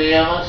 se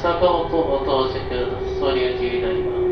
坂本を通してくる総流中になります。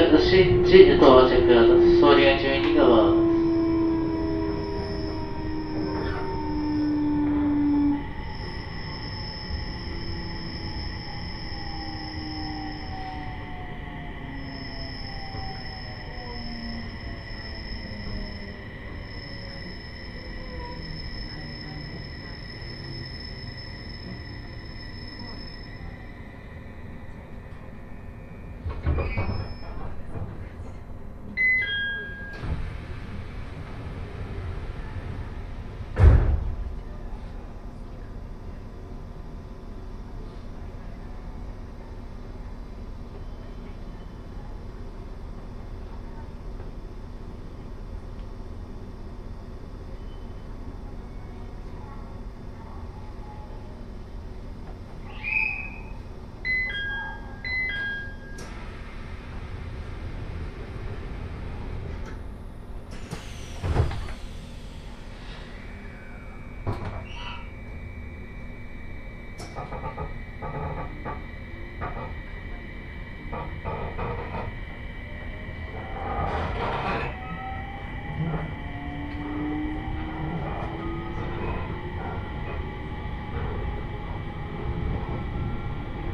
く牛地到着総理が12側。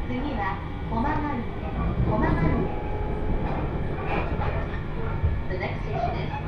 次は、おま丸です。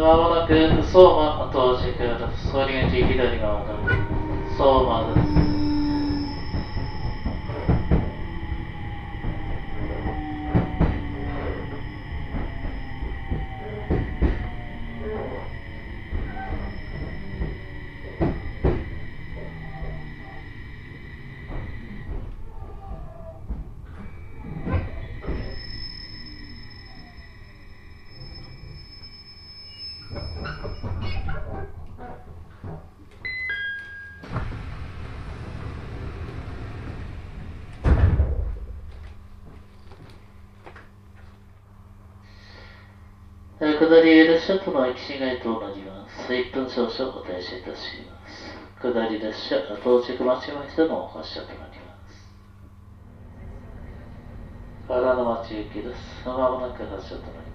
まもなく相馬到着です。通り口左側の相馬です。々お停止いたします。下り列車、到着待ちましての発車となります。原の町行きです。まもなく発車となります。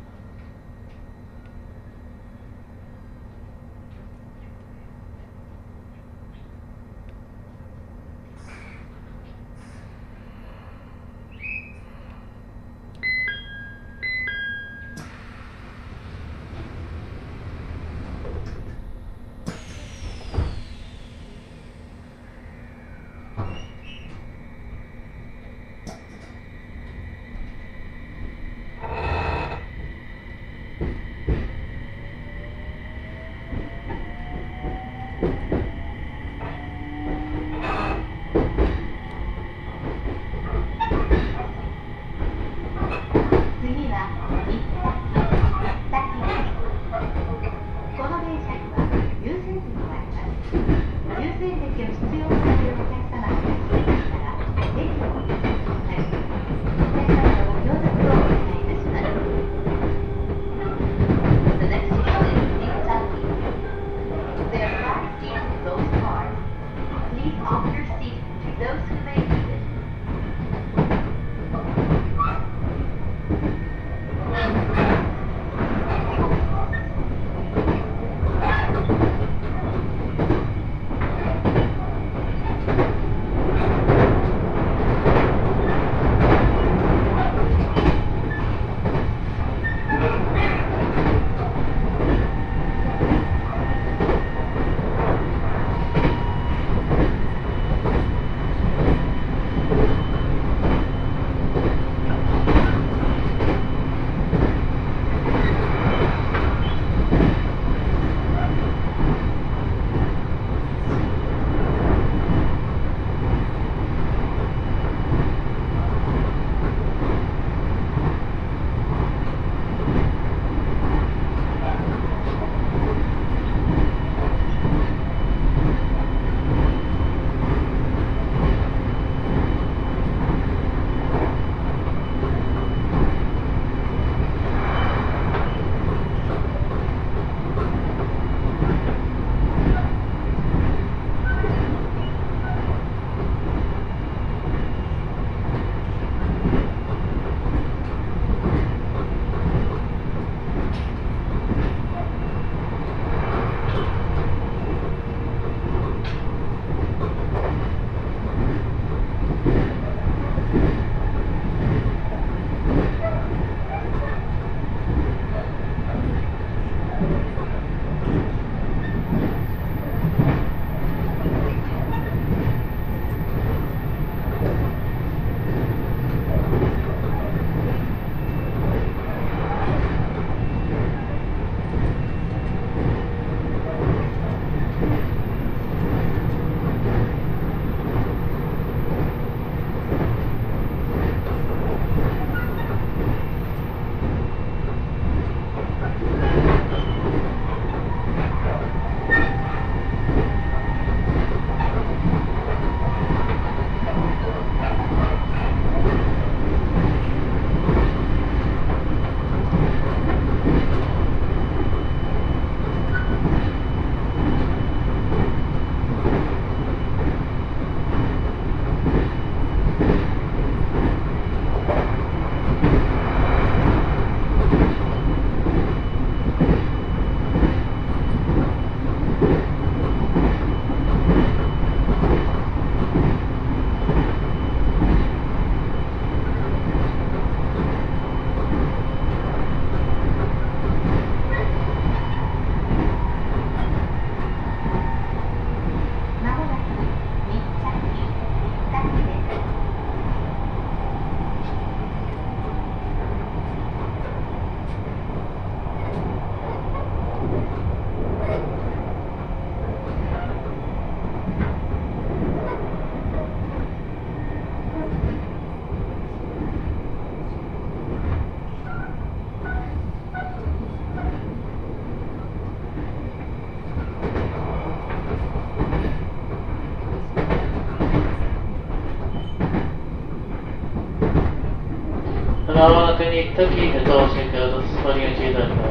特批的造型，主要是制造业阶段的。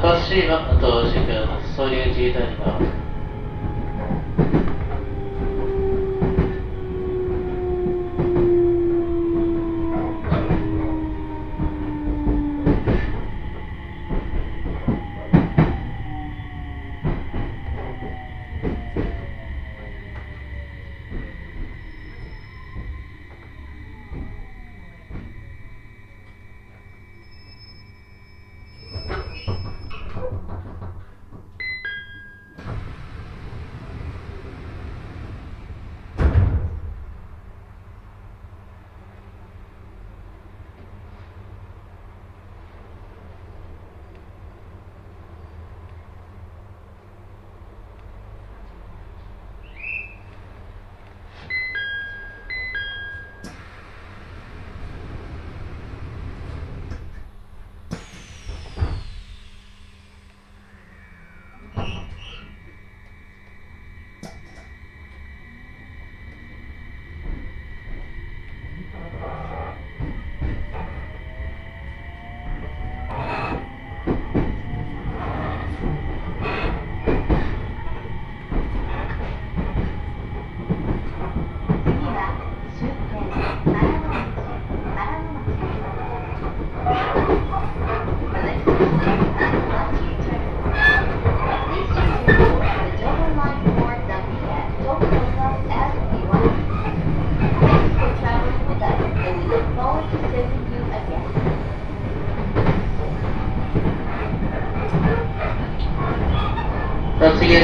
的。岡島到着総流寺になります次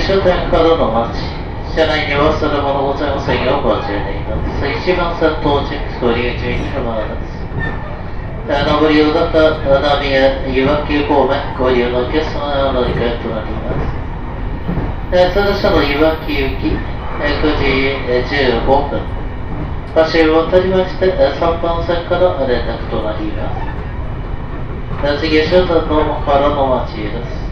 終点からの街車内には忘れ物ございませんよご注意願います一番先到着総流寺に停まります上りをだった波やいわき方面ご利用のお客様の乗り換えとなりますえー通車のいわき行き9時15分橋を渡りまして3番線から連絡となります次は終点のからの町です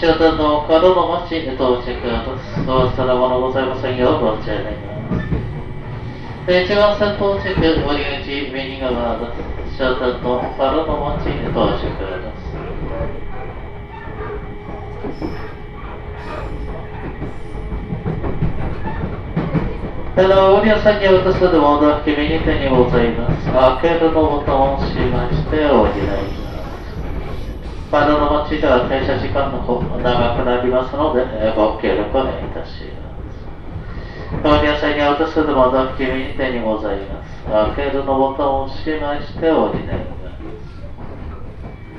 なく終点の角の町へ到着です。どうさらものございませんようご注意。で一番先到着、折口右側です。終点の角の町へ到着です。あの、お客さんに渡すのもお君に手にございます。開けるのボタンを押しましてお願いします。窓の町では停車時間の方長くなりますので、ご協力お願いいたします。お客さんに渡すのも君に手にございます。開けるのボタンを押しましてお願いしま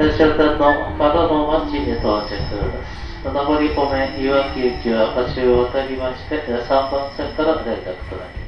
す。停車店の窓の町へ到着です。上り込め、いわき行きは橋を渡りまして、3番線から連絡となります。